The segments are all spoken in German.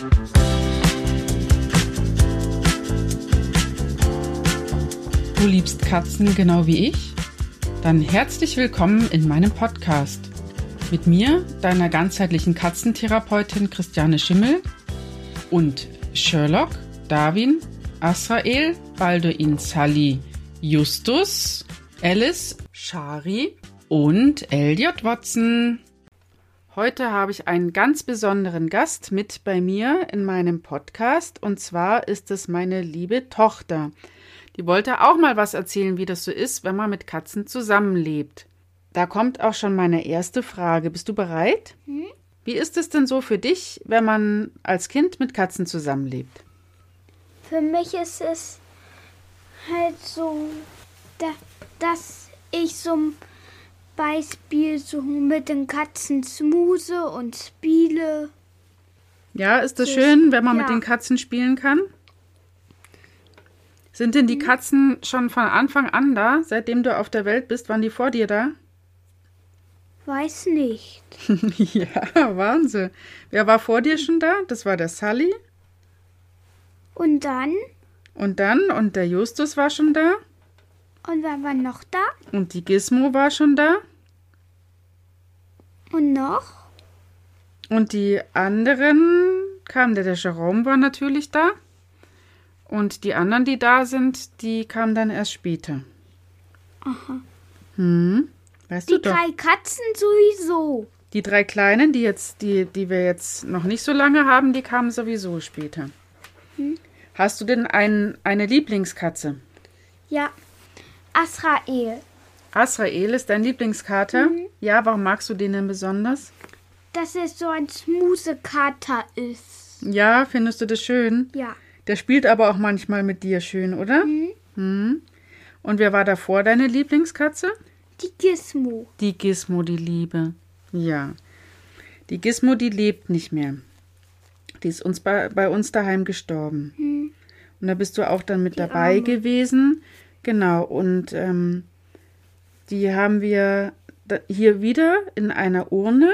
Du liebst Katzen genau wie ich? Dann herzlich willkommen in meinem Podcast. Mit mir, deiner ganzheitlichen Katzentherapeutin Christiane Schimmel und Sherlock, Darwin, Asrael, Balduin Sally, Justus, Alice, Shari und Elliot Watson. Heute habe ich einen ganz besonderen Gast mit bei mir in meinem Podcast und zwar ist es meine liebe Tochter. Die wollte auch mal was erzählen, wie das so ist, wenn man mit Katzen zusammenlebt. Da kommt auch schon meine erste Frage. Bist du bereit? Hm? Wie ist es denn so für dich, wenn man als Kind mit Katzen zusammenlebt? Für mich ist es halt so, da, dass ich zum Beispiel so mit den Katzen smuse und spiele. Ja, ist das schön, wenn man ja. mit den Katzen spielen kann? Sind denn die mhm. Katzen schon von Anfang an da, seitdem du auf der Welt bist? Waren die vor dir da? Weiß nicht. ja, Wahnsinn. Wer war vor dir schon da? Das war der Sully. Und dann? Und dann? Und der Justus war schon da. Und wer war noch da? Und die Gizmo war schon da. Und noch? Und die anderen kamen, der, der Jerome war natürlich da. Und die anderen, die da sind, die kamen dann erst später. Aha. Hm. Weißt die du doch. drei Katzen sowieso. Die drei kleinen, die jetzt, die, die wir jetzt noch nicht so lange haben, die kamen sowieso später. Hm. Hast du denn ein, eine Lieblingskatze? Ja, Asrael. Asrael ist dein Lieblingskater? Mhm. Ja, warum magst du den denn besonders? Dass er so ein Smuse-Kater ist. Ja, findest du das schön? Ja. Der spielt aber auch manchmal mit dir schön, oder? Mhm. Mhm. Und wer war davor deine Lieblingskatze? Die Gizmo. Die Gizmo, die Liebe. Ja. Die Gizmo, die lebt nicht mehr. Die ist uns bei, bei uns daheim gestorben. Mhm. Und da bist du auch dann mit die dabei Arme. gewesen. Genau. Und ähm, die haben wir hier wieder in einer Urne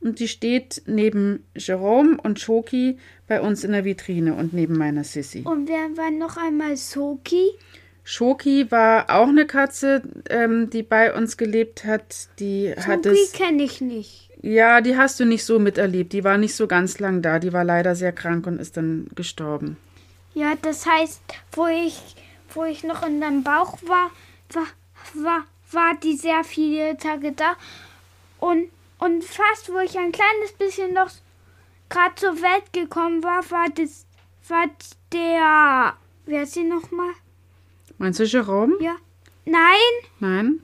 und die steht neben Jerome und Shoki bei uns in der Vitrine und neben meiner Sissy. Und wer war noch einmal Shoki? Shoki war auch eine Katze, ähm, die bei uns gelebt hat. Die hat es. kenne ich nicht. Ja, die hast du nicht so miterlebt. Die war nicht so ganz lang da. Die war leider sehr krank und ist dann gestorben. Ja, das heißt, wo ich, wo ich noch in deinem Bauch war, war, war, war die sehr viele Tage da. Und und fast, wo ich ein kleines bisschen noch gerade zur Welt gekommen war, war das, war der, wer ist sie nochmal? Meinst du Jerome? Ja. Nein. Nein.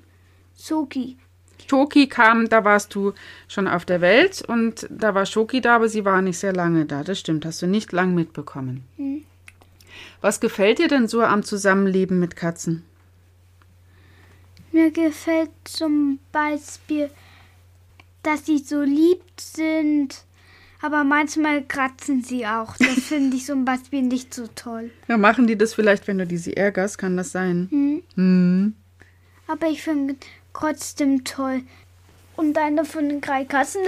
Shoki. Shoki kam, da warst du schon auf der Welt und da war Shoki da, aber sie war nicht sehr lange da. Das stimmt, hast du nicht lang mitbekommen. Hm. Was gefällt dir denn so am Zusammenleben mit Katzen? Mir gefällt zum Beispiel dass sie so lieb sind. Aber manchmal kratzen sie auch. Das finde ich zum Beispiel nicht so toll. Ja, machen die das vielleicht, wenn du diese ärgerst? Kann das sein? Hm. Hm. Aber ich finde trotzdem toll. Und eine von den drei Katzen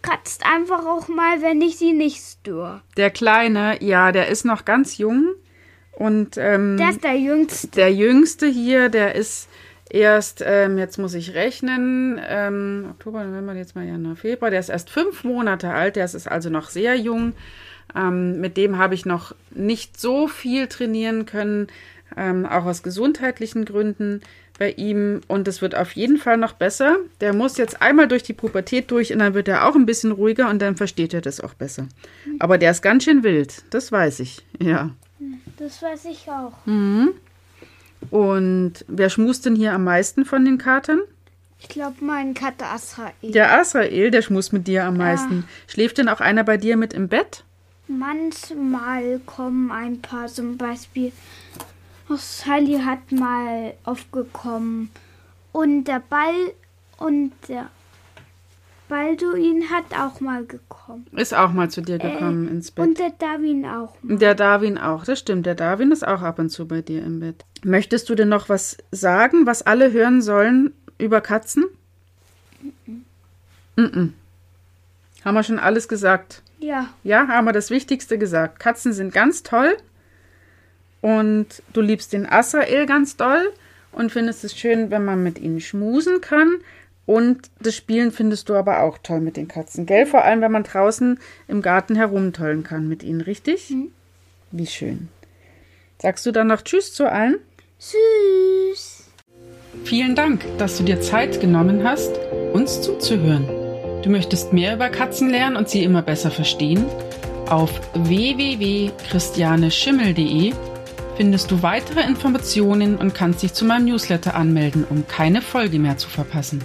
kratzt einfach auch mal, wenn ich sie nicht störe. Der Kleine, ja, der ist noch ganz jung. Und ähm, der ist der Jüngste. Der Jüngste hier, der ist erst, ähm, jetzt muss ich rechnen, ähm, Oktober, November, jetzt mal Januar, Februar, der ist erst fünf Monate alt, der ist also noch sehr jung. Ähm, mit dem habe ich noch nicht so viel trainieren können, ähm, auch aus gesundheitlichen Gründen bei ihm. Und es wird auf jeden Fall noch besser. Der muss jetzt einmal durch die Pubertät durch und dann wird er auch ein bisschen ruhiger und dann versteht er das auch besser. Aber der ist ganz schön wild, das weiß ich, ja. Das weiß ich auch. Mhm. Und wer schmust denn hier am meisten von den Katern? Ich glaube, mein Kater Asrael. Der Asrael, der schmust mit dir am meisten. Ja. Schläft denn auch einer bei dir mit im Bett? Manchmal kommen ein paar, zum Beispiel Sally hat mal aufgekommen und der Ball und der Balduin hat auch mal gekommen. Ist auch mal zu dir äh, gekommen äh, ins Bett. Und der Darwin auch. Mal. Der Darwin auch, das stimmt. Der Darwin ist auch ab und zu bei dir im Bett. Möchtest du denn noch was sagen, was alle hören sollen über Katzen? Mm, -mm. mm, -mm. Haben wir schon alles gesagt? Ja. Ja, haben wir das Wichtigste gesagt. Katzen sind ganz toll und du liebst den Asrael ganz doll und findest es schön, wenn man mit ihnen schmusen kann. Und das Spielen findest du aber auch toll mit den Katzen, gell? Vor allem, wenn man draußen im Garten herumtollen kann mit ihnen, richtig? Mhm. Wie schön. Sagst du dann noch Tschüss zu allen? Süß. Vielen Dank, dass du dir Zeit genommen hast, uns zuzuhören. Du möchtest mehr über Katzen lernen und sie immer besser verstehen? Auf www.christianeschimmel.de findest du weitere Informationen und kannst dich zu meinem Newsletter anmelden, um keine Folge mehr zu verpassen.